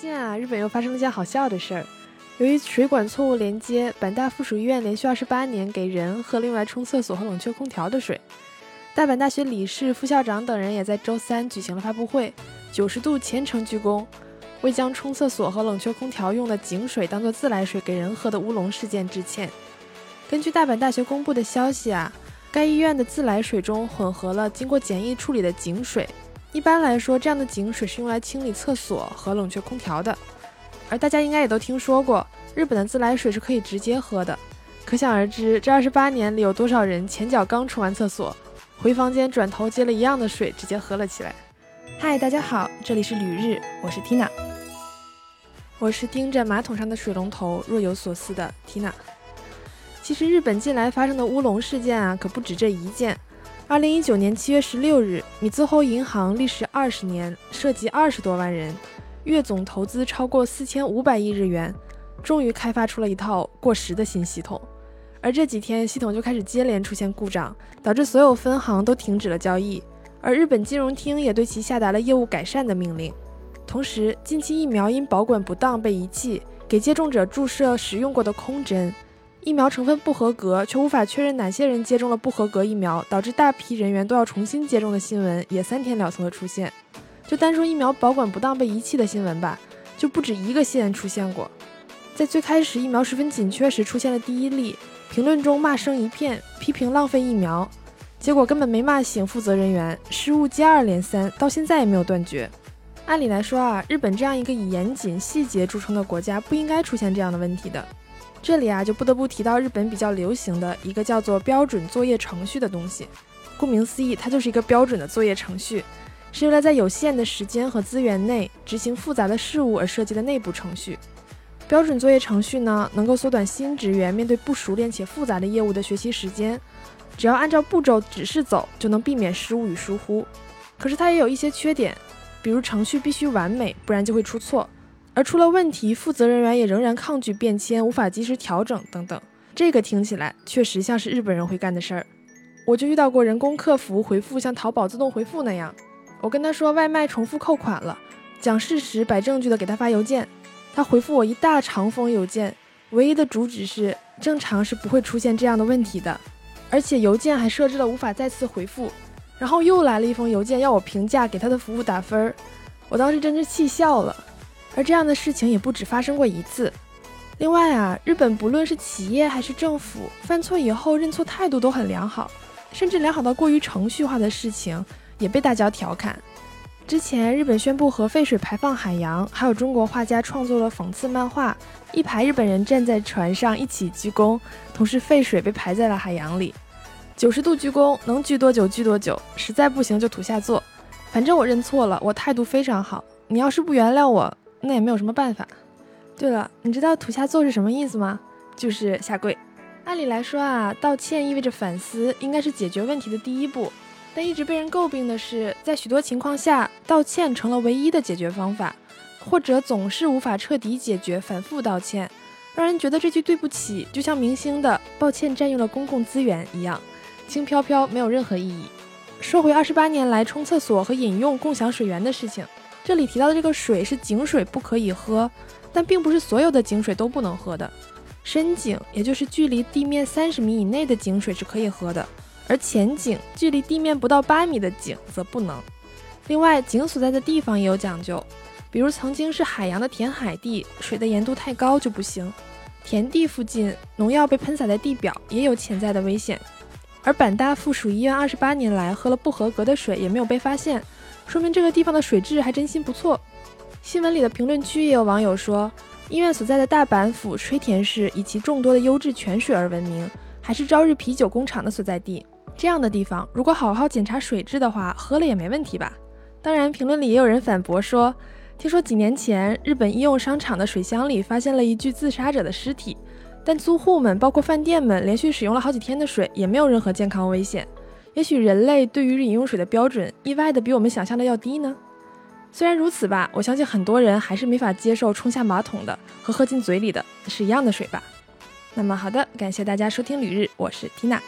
最近啊，日本又发生了件好笑的事儿。由于水管错误连接，阪大附属医院连续二十八年给人和另外冲厕所和冷却空调的水。大阪大学理事、副校长等人也在周三举行了发布会，九十度虔诚鞠躬，为将冲厕所和冷却空调用的井水当做自来水给人喝的乌龙事件致歉。根据大阪大学公布的消息啊，该医院的自来水中混合了经过简易处理的井水。一般来说，这样的井水是用来清理厕所和冷却空调的。而大家应该也都听说过，日本的自来水是可以直接喝的。可想而知，这二十八年里有多少人前脚刚冲完厕所，回房间转头接了一样的水直接喝了起来。嗨，大家好，这里是旅日，我是 Tina。我是盯着马桶上的水龙头若有所思的 Tina。其实日本近来发生的乌龙事件啊，可不止这一件。二零一九年七月十六日，米兹后银行历时二十年，涉及二十多万人。月总投资超过四千五百亿日元，终于开发出了一套过时的新系统。而这几天，系统就开始接连出现故障，导致所有分行都停止了交易。而日本金融厅也对其下达了业务改善的命令。同时，近期疫苗因保管不当被遗弃，给接种者注射使用过的空针，疫苗成分不合格，却无法确认哪些人接种了不合格疫苗，导致大批人员都要重新接种的新闻，也三天两头的出现。就单说疫苗保管不当被遗弃的新闻吧，就不止一个县出现过。在最开始疫苗十分紧缺时出现了第一例，评论中骂声一片，批评浪费疫苗，结果根本没骂醒负责人员，失误接二连三，到现在也没有断绝。按理来说啊，日本这样一个以严谨细节著称的国家，不应该出现这样的问题的。这里啊，就不得不提到日本比较流行的一个叫做标准作业程序的东西。顾名思义，它就是一个标准的作业程序。是用来在有限的时间和资源内执行复杂的事务而设计的内部程序。标准作业程序呢，能够缩短新职员面对不熟练且复杂的业务的学习时间。只要按照步骤指示走，就能避免失误与疏忽。可是它也有一些缺点，比如程序必须完美，不然就会出错。而出了问题，负责人员也仍然抗拒变迁，无法及时调整等等。这个听起来确实像是日本人会干的事儿。我就遇到过人工客服回复像淘宝自动回复那样。我跟他说外卖重复扣款了，讲事实摆证据的给他发邮件，他回复我一大长封邮件，唯一的主旨是正常是不会出现这样的问题的，而且邮件还设置了无法再次回复，然后又来了一封邮件要我评价给他的服务打分儿，我当时真是气笑了。而这样的事情也不止发生过一次。另外啊，日本不论是企业还是政府，犯错以后认错态度都很良好，甚至良好到过于程序化的事情。也被大家调侃。之前日本宣布核废水排放海洋，还有中国画家创作了讽刺漫画，一排日本人站在船上一起鞠躬，同时废水被排在了海洋里。九十度鞠躬，能鞠多久鞠多久，实在不行就土下坐。反正我认错了，我态度非常好。你要是不原谅我，那也没有什么办法。对了，你知道土下座是什么意思吗？就是下跪。按理来说啊，道歉意味着反思，应该是解决问题的第一步。但一直被人诟病的是，在许多情况下，道歉成了唯一的解决方法，或者总是无法彻底解决，反复道歉，让人觉得这句对不起就像明星的“抱歉占用了公共资源”一样，轻飘飘，没有任何意义。说回二十八年来冲厕所和饮用共享水源的事情，这里提到的这个水是井水，不可以喝，但并不是所有的井水都不能喝的，深井，也就是距离地面三十米以内的井水是可以喝的。而浅井距离地面不到八米的井则不能。另外，井所在的地方也有讲究，比如曾经是海洋的填海地，水的盐度太高就不行；田地附近农药被喷洒在地表，也有潜在的危险。而阪大附属医院二十八年来喝了不合格的水也没有被发现，说明这个地方的水质还真心不错。新闻里的评论区也有网友说，医院所在的大阪府吹田市以其众多的优质泉水而闻名，还是朝日啤酒工厂的所在地。这样的地方，如果好好检查水质的话，喝了也没问题吧？当然，评论里也有人反驳说，听说几年前日本医用商场的水箱里发现了一具自杀者的尸体，但租户们包括饭店们连续使用了好几天的水，也没有任何健康危险。也许人类对于饮用水的标准，意外的比我们想象的要低呢？虽然如此吧，我相信很多人还是没法接受冲下马桶的和喝进嘴里的是一样的水吧。那么好的，感谢大家收听旅日，我是缇娜。